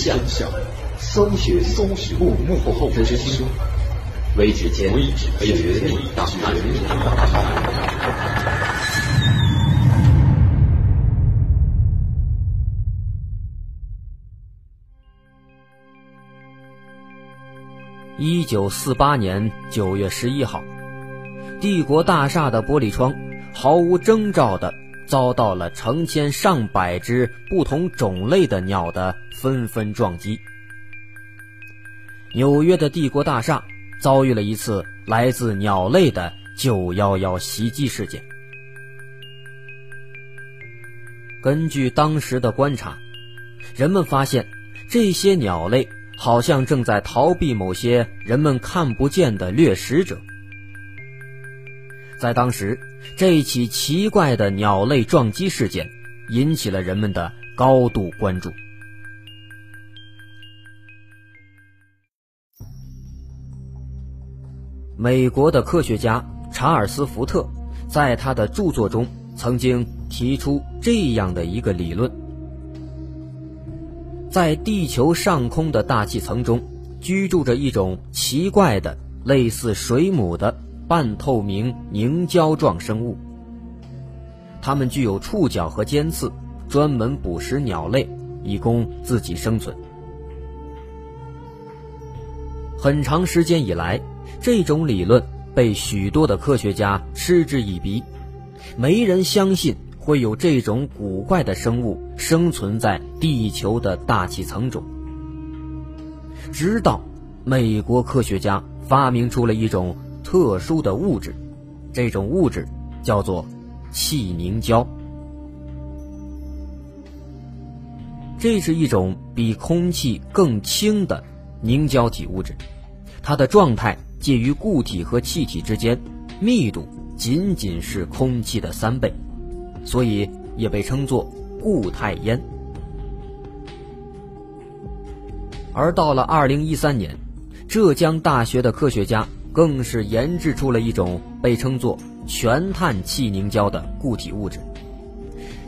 相，搜寻搜寻幕幕后真相，微指尖绝密档案。一九四八年九月十一号，帝国大厦的玻璃窗毫无征兆地遭到了成千上百只不同种类的鸟的纷纷撞击。纽约的帝国大厦遭遇了一次来自鸟类的九幺幺袭击事件。根据当时的观察，人们发现这些鸟类。好像正在逃避某些人们看不见的掠食者。在当时，这起奇怪的鸟类撞击事件引起了人们的高度关注。美国的科学家查尔斯·福特在他的著作中曾经提出这样的一个理论。在地球上空的大气层中，居住着一种奇怪的、类似水母的半透明凝胶状生物。它们具有触角和尖刺，专门捕食鸟类，以供自己生存。很长时间以来，这种理论被许多的科学家嗤之以鼻，没人相信。会有这种古怪的生物生存在地球的大气层中，直到美国科学家发明出了一种特殊的物质，这种物质叫做气凝胶。这是一种比空气更轻的凝胶体物质，它的状态介于固体和气体之间，密度仅仅是空气的三倍。所以也被称作固态烟。而到了二零一三年，浙江大学的科学家更是研制出了一种被称作全碳气凝胶的固体物质。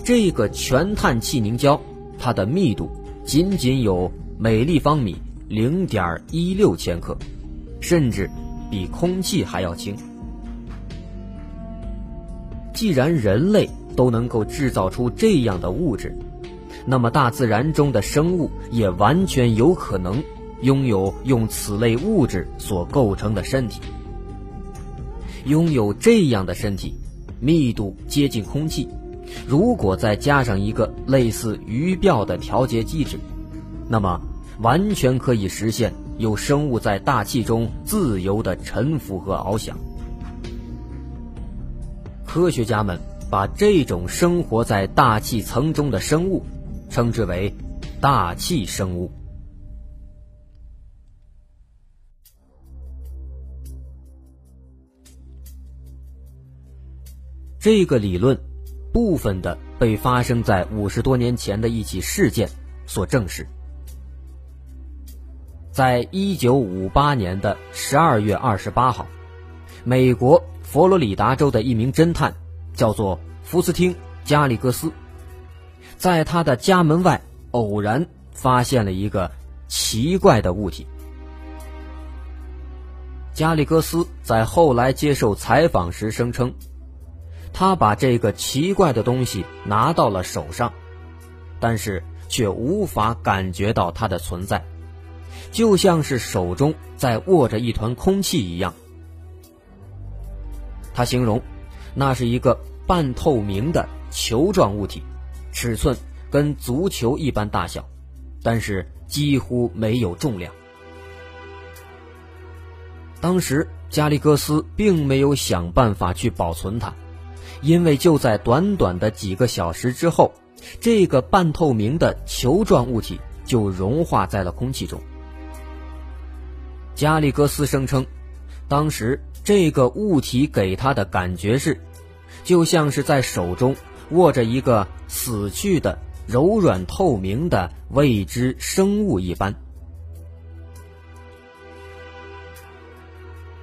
这个全碳气凝胶，它的密度仅仅有每立方米零点一六千克，甚至比空气还要轻。既然人类都能够制造出这样的物质，那么大自然中的生物也完全有可能拥有用此类物质所构成的身体。拥有这样的身体，密度接近空气，如果再加上一个类似鱼鳔的调节机制，那么完全可以实现有生物在大气中自由的沉浮和翱翔。科学家们。把这种生活在大气层中的生物称之为大气生物。这个理论部分的被发生在五十多年前的一起事件所证实。在一九五八年的十二月二十八号，美国佛罗里达州的一名侦探。叫做福斯汀·加里戈斯，在他的家门外偶然发现了一个奇怪的物体。加里戈斯在后来接受采访时声称，他把这个奇怪的东西拿到了手上，但是却无法感觉到它的存在，就像是手中在握着一团空气一样。他形容。那是一个半透明的球状物体，尺寸跟足球一般大小，但是几乎没有重量。当时加利戈斯并没有想办法去保存它，因为就在短短的几个小时之后，这个半透明的球状物体就融化在了空气中。加利戈斯声称，当时。这个物体给他的感觉是，就像是在手中握着一个死去的、柔软透明的未知生物一般。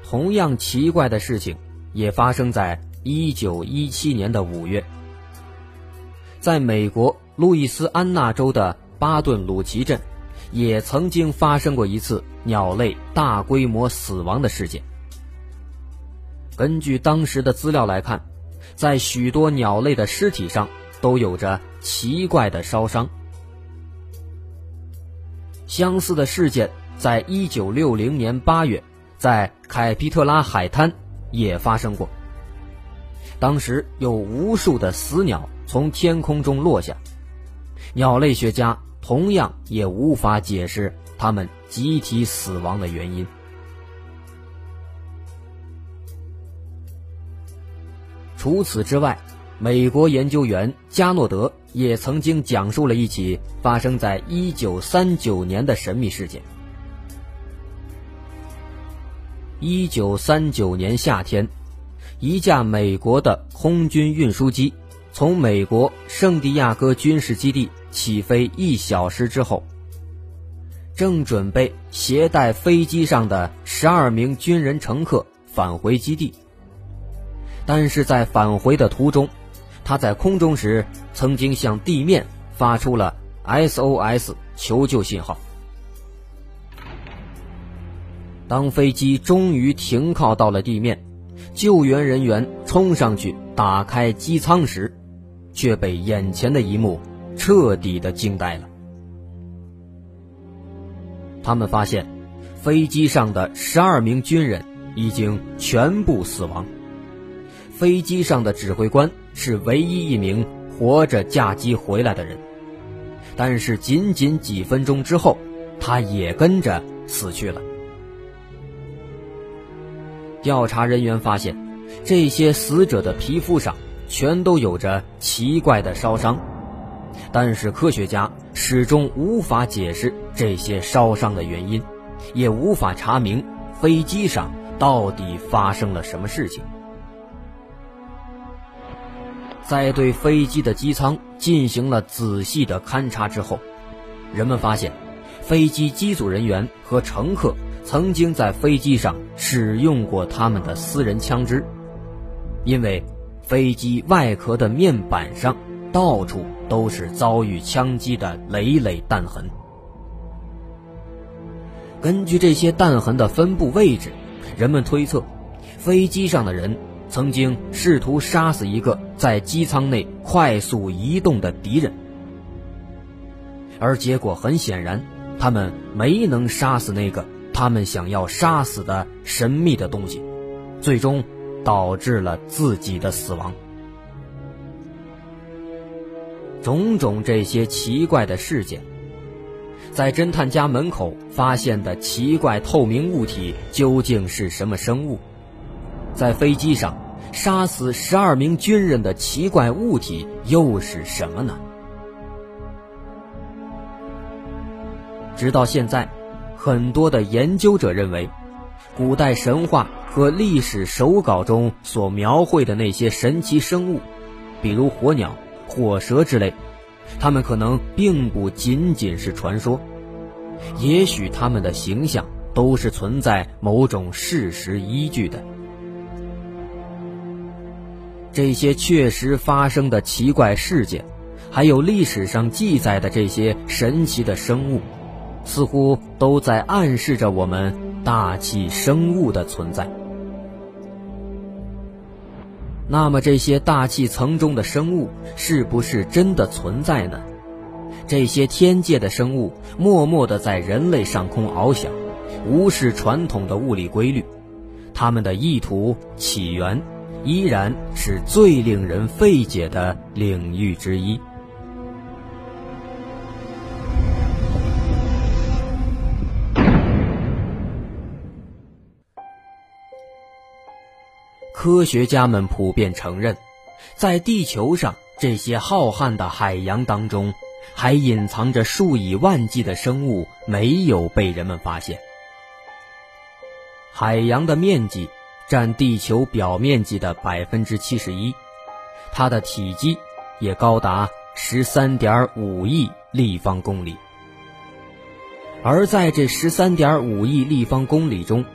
同样奇怪的事情也发生在一九一七年的五月，在美国路易斯安那州的巴顿鲁奇镇，也曾经发生过一次鸟类大规模死亡的事件。根据当时的资料来看，在许多鸟类的尸体上都有着奇怪的烧伤。相似的事件在一九六零年八月，在凯皮特拉海滩也发生过。当时有无数的死鸟从天空中落下，鸟类学家同样也无法解释它们集体死亡的原因。除此之外，美国研究员加诺德也曾经讲述了一起发生在1939年的神秘事件。1939年夏天。一架美国的空军运输机从美国圣地亚哥军事基地起飞一小时之后，正准备携带飞机上的十二名军人乘客返回基地。但是在返回的途中，他在空中时曾经向地面发出了 SOS 求救信号。当飞机终于停靠到了地面。救援人员冲上去打开机舱时，却被眼前的一幕彻底的惊呆了。他们发现，飞机上的十二名军人已经全部死亡。飞机上的指挥官是唯一一名活着驾机回来的人，但是仅仅几分钟之后，他也跟着死去了。调查人员发现，这些死者的皮肤上全都有着奇怪的烧伤，但是科学家始终无法解释这些烧伤的原因，也无法查明飞机上到底发生了什么事情。在对飞机的机舱进行了仔细的勘察之后，人们发现，飞机机组人员和乘客。曾经在飞机上使用过他们的私人枪支，因为飞机外壳的面板上到处都是遭遇枪击的累累弹痕。根据这些弹痕的分布位置，人们推测，飞机上的人曾经试图杀死一个在机舱内快速移动的敌人，而结果很显然，他们没能杀死那个。他们想要杀死的神秘的东西，最终导致了自己的死亡。种种这些奇怪的事件，在侦探家门口发现的奇怪透明物体究竟是什么生物？在飞机上杀死十二名军人的奇怪物体又是什么呢？直到现在。很多的研究者认为，古代神话和历史手稿中所描绘的那些神奇生物，比如火鸟、火蛇之类，它们可能并不仅仅是传说，也许它们的形象都是存在某种事实依据的。这些确实发生的奇怪事件，还有历史上记载的这些神奇的生物。似乎都在暗示着我们大气生物的存在。那么，这些大气层中的生物是不是真的存在呢？这些天界的生物默默地在人类上空翱翔，无视传统的物理规律，他们的意图起源依然是最令人费解的领域之一。科学家们普遍承认，在地球上这些浩瀚的海洋当中，还隐藏着数以万计的生物没有被人们发现。海洋的面积占地球表面积的百分之七十一，它的体积也高达十三点五亿立方公里。而在这十三点五亿立方公里中，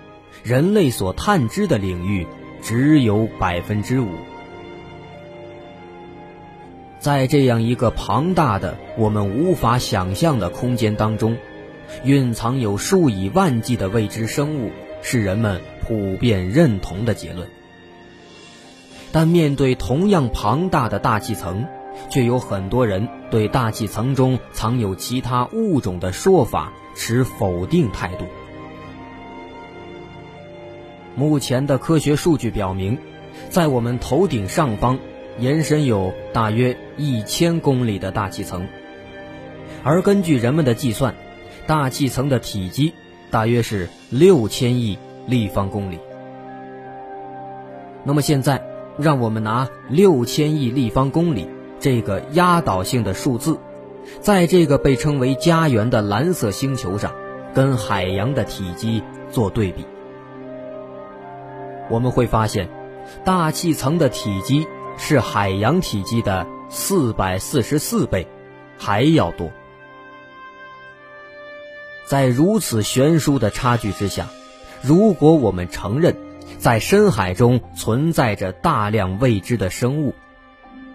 人类所探知的领域。只有百分之五，在这样一个庞大的、我们无法想象的空间当中，蕴藏有数以万计的未知生物，是人们普遍认同的结论。但面对同样庞大的大气层，却有很多人对大气层中藏有其他物种的说法持否定态度。目前的科学数据表明，在我们头顶上方延伸有大约一千公里的大气层，而根据人们的计算，大气层的体积大约是六千亿立方公里。那么现在，让我们拿六千亿立方公里这个压倒性的数字，在这个被称为家园的蓝色星球上，跟海洋的体积做对比。我们会发现，大气层的体积是海洋体积的四百四十四倍，还要多。在如此悬殊的差距之下，如果我们承认在深海中存在着大量未知的生物，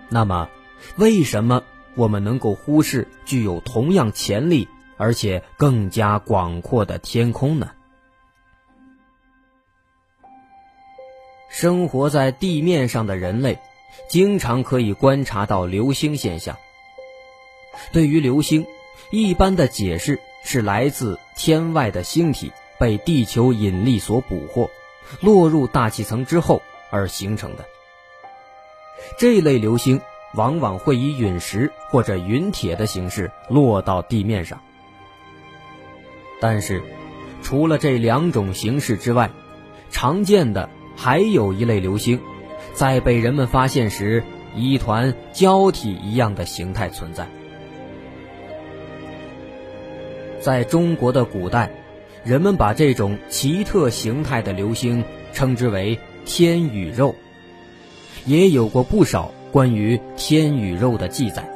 那么，为什么我们能够忽视具有同样潜力而且更加广阔的天空呢？生活在地面上的人类，经常可以观察到流星现象。对于流星，一般的解释是来自天外的星体被地球引力所捕获，落入大气层之后而形成的。这类流星往往会以陨石或者陨铁的形式落到地面上。但是，除了这两种形式之外，常见的。还有一类流星，在被人们发现时，以一团胶体一样的形态存在。在中国的古代，人们把这种奇特形态的流星称之为“天宇肉”，也有过不少关于天宇肉的记载。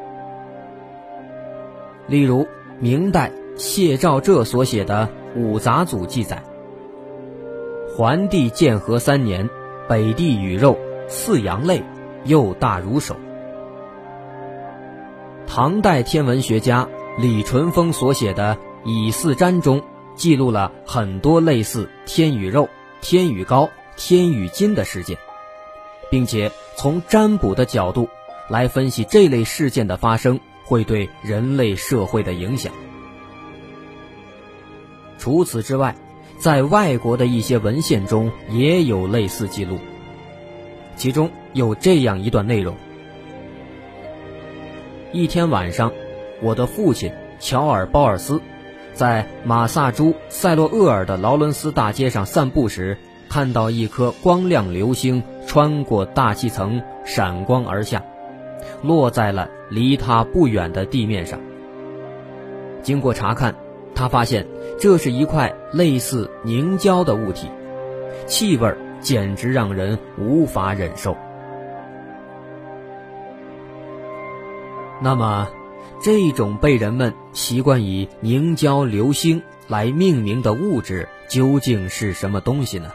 例如，明代谢兆浙所写的《五杂组》记载。桓帝建和三年，北地与肉似羊类，又大如手。唐代天文学家李淳风所写的《以四占》中，记录了很多类似天与肉、天羽膏、天与金的事件，并且从占卜的角度来分析这类事件的发生会对人类社会的影响。除此之外。在外国的一些文献中也有类似记录，其中有这样一段内容：一天晚上，我的父亲乔尔·鲍尔斯在马萨诸塞洛厄尔的劳伦斯大街上散步时，看到一颗光亮流星穿过大气层闪光而下，落在了离他不远的地面上。经过查看。他发现这是一块类似凝胶的物体，气味简直让人无法忍受。那么，这种被人们习惯以凝胶流星来命名的物质究竟是什么东西呢？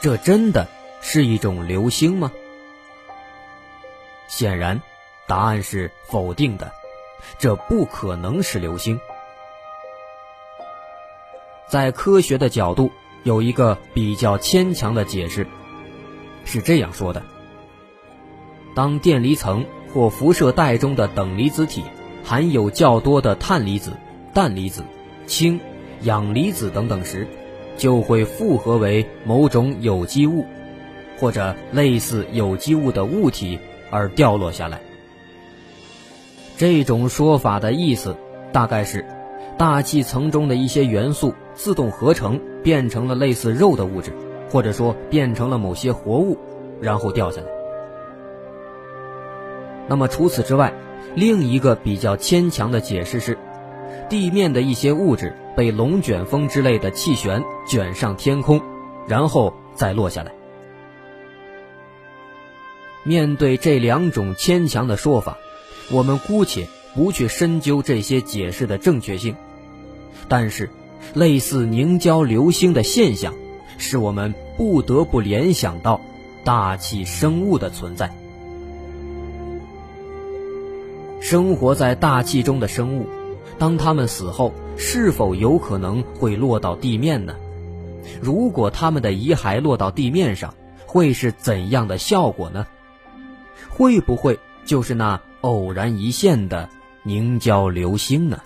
这真的是一种流星吗？显然，答案是否定的，这不可能是流星。在科学的角度，有一个比较牵强的解释，是这样说的：当电离层或辐射带中的等离子体含有较多的碳离子、氮离子、氢、氧离子等等时，就会复合为某种有机物，或者类似有机物的物体而掉落下来。这种说法的意思大概是，大气层中的一些元素。自动合成变成了类似肉的物质，或者说变成了某些活物，然后掉下来。那么除此之外，另一个比较牵强的解释是，地面的一些物质被龙卷风之类的气旋卷上天空，然后再落下来。面对这两种牵强的说法，我们姑且不去深究这些解释的正确性，但是。类似凝胶流星的现象，使我们不得不联想到大气生物的存在。生活在大气中的生物，当它们死后是否有可能会落到地面呢？如果它们的遗骸落到地面上，会是怎样的效果呢？会不会就是那偶然一现的凝胶流星呢？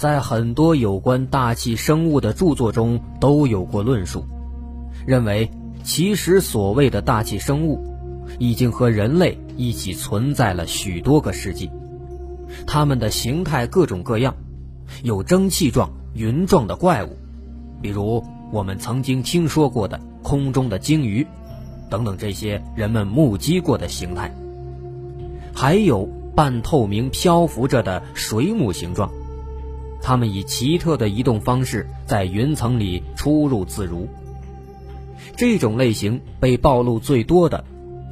在很多有关大气生物的著作中都有过论述，认为其实所谓的大气生物，已经和人类一起存在了许多个世纪，它们的形态各种各样，有蒸汽状、云状的怪物，比如我们曾经听说过的空中的鲸鱼，等等这些人们目击过的形态，还有半透明漂浮着的水母形状。它们以奇特的移动方式在云层里出入自如。这种类型被暴露最多的，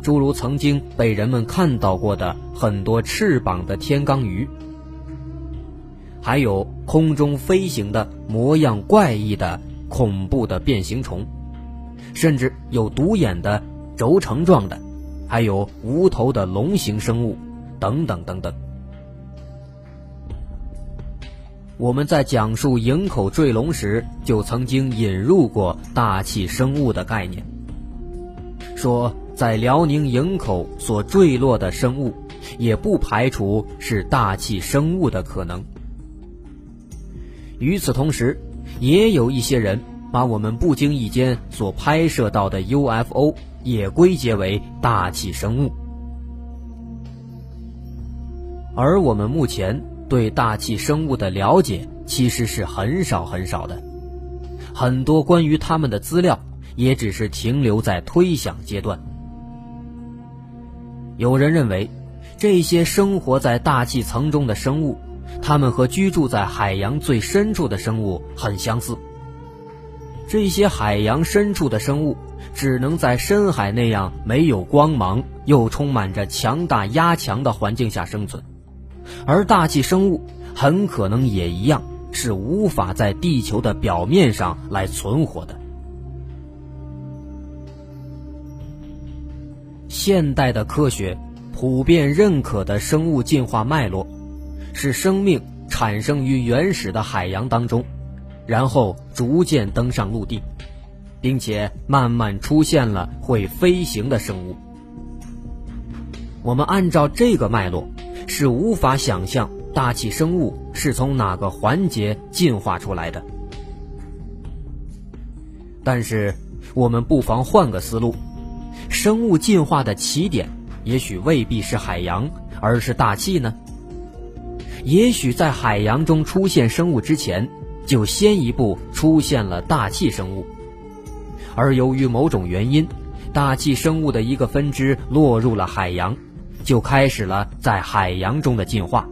诸如曾经被人们看到过的很多翅膀的天罡鱼，还有空中飞行的模样怪异的恐怖的变形虫，甚至有独眼的轴承状的，还有无头的龙形生物，等等等等。我们在讲述营口坠龙时，就曾经引入过大气生物的概念，说在辽宁营口所坠落的生物，也不排除是大气生物的可能。与此同时，也有一些人把我们不经意间所拍摄到的 UFO 也归结为大气生物，而我们目前。对大气生物的了解其实是很少很少的，很多关于它们的资料也只是停留在推想阶段。有人认为，这些生活在大气层中的生物，它们和居住在海洋最深处的生物很相似。这些海洋深处的生物只能在深海那样没有光芒又充满着强大压强的环境下生存。而大气生物很可能也一样，是无法在地球的表面上来存活的。现代的科学普遍认可的生物进化脉络，是生命产生于原始的海洋当中，然后逐渐登上陆地，并且慢慢出现了会飞行的生物。我们按照这个脉络。是无法想象大气生物是从哪个环节进化出来的。但是，我们不妨换个思路：生物进化的起点也许未必是海洋，而是大气呢？也许在海洋中出现生物之前，就先一步出现了大气生物，而由于某种原因，大气生物的一个分支落入了海洋。就开始了在海洋中的进化，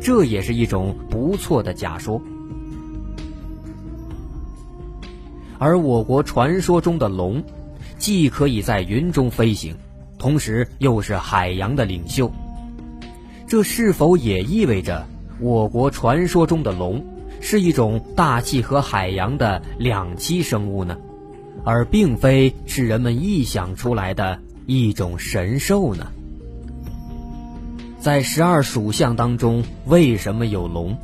这也是一种不错的假说。而我国传说中的龙，既可以在云中飞行，同时又是海洋的领袖，这是否也意味着我国传说中的龙是一种大气和海洋的两栖生物呢？而并非是人们臆想出来的一种神兽呢？在十二属相当中，为什么有龙？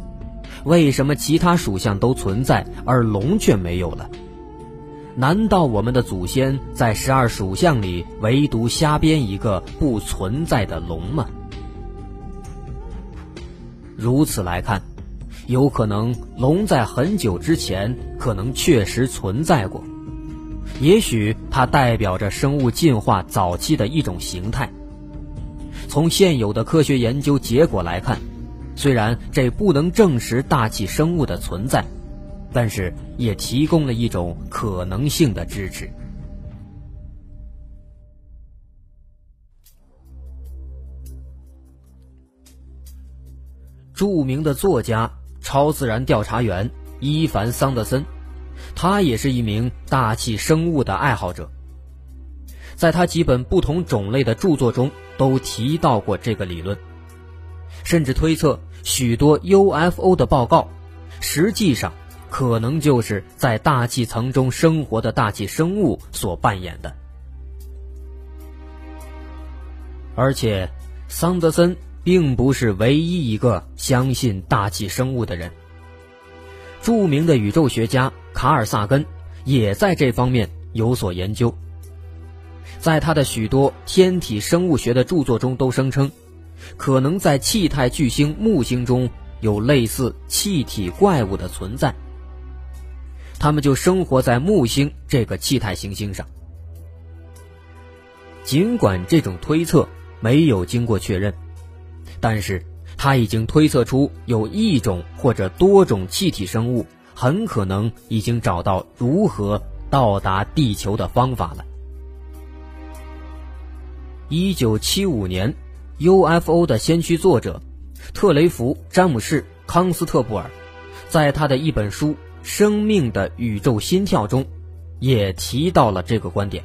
为什么其他属相都存在，而龙却没有了？难道我们的祖先在十二属相里唯独瞎编一个不存在的龙吗？如此来看，有可能龙在很久之前可能确实存在过，也许它代表着生物进化早期的一种形态。从现有的科学研究结果来看，虽然这不能证实大气生物的存在，但是也提供了一种可能性的支持。著名的作家、超自然调查员伊凡·桑德森，他也是一名大气生物的爱好者。在他几本不同种类的著作中，都提到过这个理论，甚至推测许多 UFO 的报告，实际上可能就是在大气层中生活的大气生物所扮演的。而且，桑德森并不是唯一一个相信大气生物的人。著名的宇宙学家卡尔萨根也在这方面有所研究。在他的许多天体生物学的著作中，都声称，可能在气态巨星木星中有类似气体怪物的存在。他们就生活在木星这个气态行星上。尽管这种推测没有经过确认，但是他已经推测出有一种或者多种气体生物很可能已经找到如何到达地球的方法了。一九七五年，UFO 的先驱作者特雷弗·詹姆士·康斯特布尔，在他的一本书《生命的宇宙心跳》中，也提到了这个观点。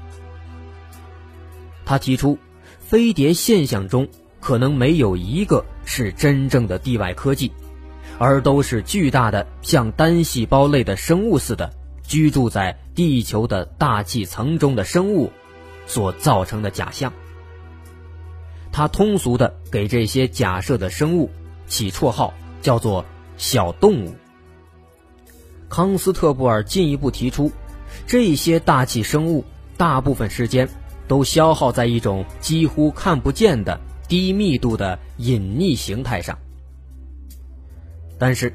他提出，飞碟现象中可能没有一个是真正的地外科技，而都是巨大的像单细胞类的生物似的居住在地球的大气层中的生物所造成的假象。他通俗的给这些假设的生物起绰号，叫做“小动物”。康斯特布尔进一步提出，这些大气生物大部分时间都消耗在一种几乎看不见的低密度的隐匿形态上。但是，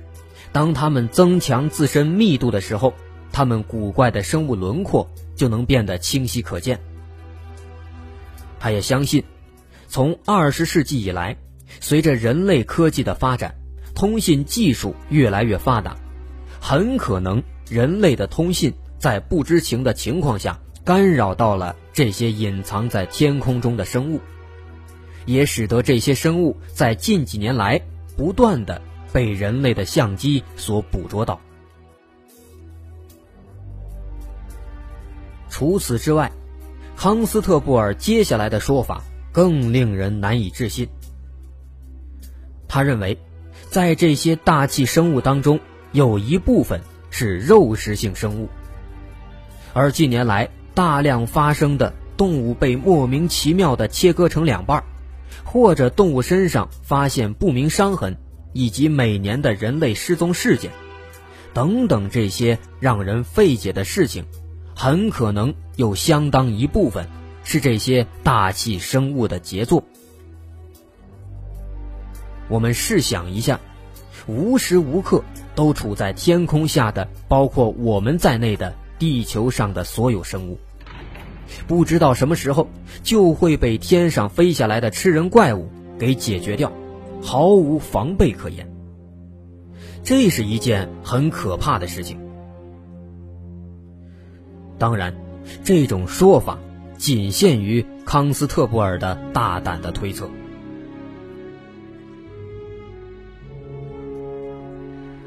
当它们增强自身密度的时候，它们古怪的生物轮廓就能变得清晰可见。他也相信。从二十世纪以来，随着人类科技的发展，通信技术越来越发达，很可能人类的通信在不知情的情况下干扰到了这些隐藏在天空中的生物，也使得这些生物在近几年来不断的被人类的相机所捕捉到。除此之外，康斯特布尔接下来的说法。更令人难以置信。他认为，在这些大气生物当中，有一部分是肉食性生物，而近年来大量发生的动物被莫名其妙的切割成两半，或者动物身上发现不明伤痕，以及每年的人类失踪事件，等等这些让人费解的事情，很可能有相当一部分。是这些大气生物的杰作。我们试想一下，无时无刻都处在天空下的，包括我们在内的地球上的所有生物，不知道什么时候就会被天上飞下来的吃人怪物给解决掉，毫无防备可言。这是一件很可怕的事情。当然，这种说法。仅限于康斯特布尔的大胆的推测，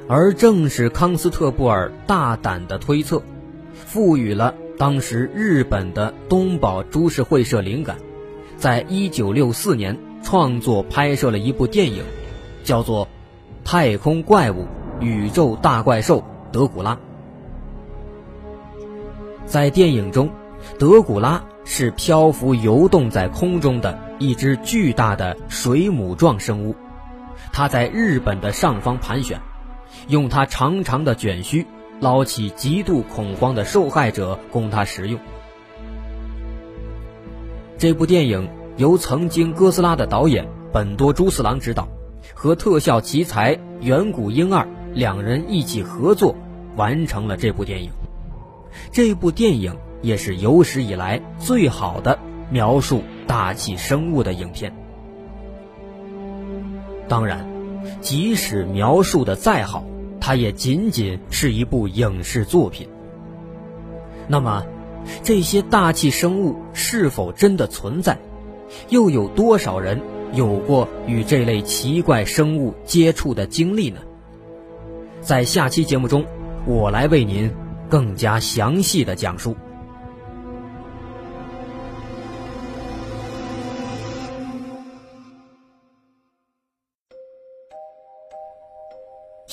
而正是康斯特布尔大胆的推测，赋予了当时日本的东宝株式会社灵感，在一九六四年创作拍摄了一部电影，叫做《太空怪物：宇宙大怪兽德古拉》。在电影中，德古拉。是漂浮游动在空中的一只巨大的水母状生物，它在日本的上方盘旋，用它长长的卷须捞起极度恐慌的受害者供它食用。这部电影由曾经哥斯拉的导演本多猪四郎执导，和特效奇才远古婴二两人一起合作完成了这部电影。这部电影。也是有史以来最好的描述大气生物的影片。当然，即使描述的再好，它也仅仅是一部影视作品。那么，这些大气生物是否真的存在？又有多少人有过与这类奇怪生物接触的经历呢？在下期节目中，我来为您更加详细的讲述。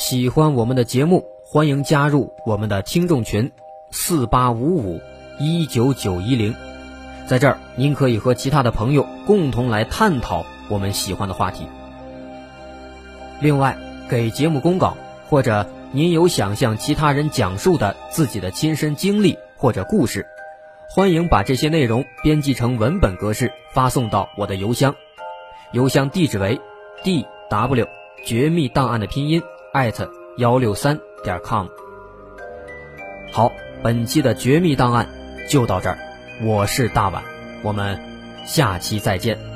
喜欢我们的节目，欢迎加入我们的听众群：四八五五一九九一零，在这儿您可以和其他的朋友共同来探讨我们喜欢的话题。另外，给节目公稿或者您有想向其他人讲述的自己的亲身经历或者故事，欢迎把这些内容编辑成文本格式发送到我的邮箱，邮箱地址为 d w 绝密档案的拼音艾特幺六三点 com。好，本期的绝密档案就到这儿，我是大碗，我们下期再见。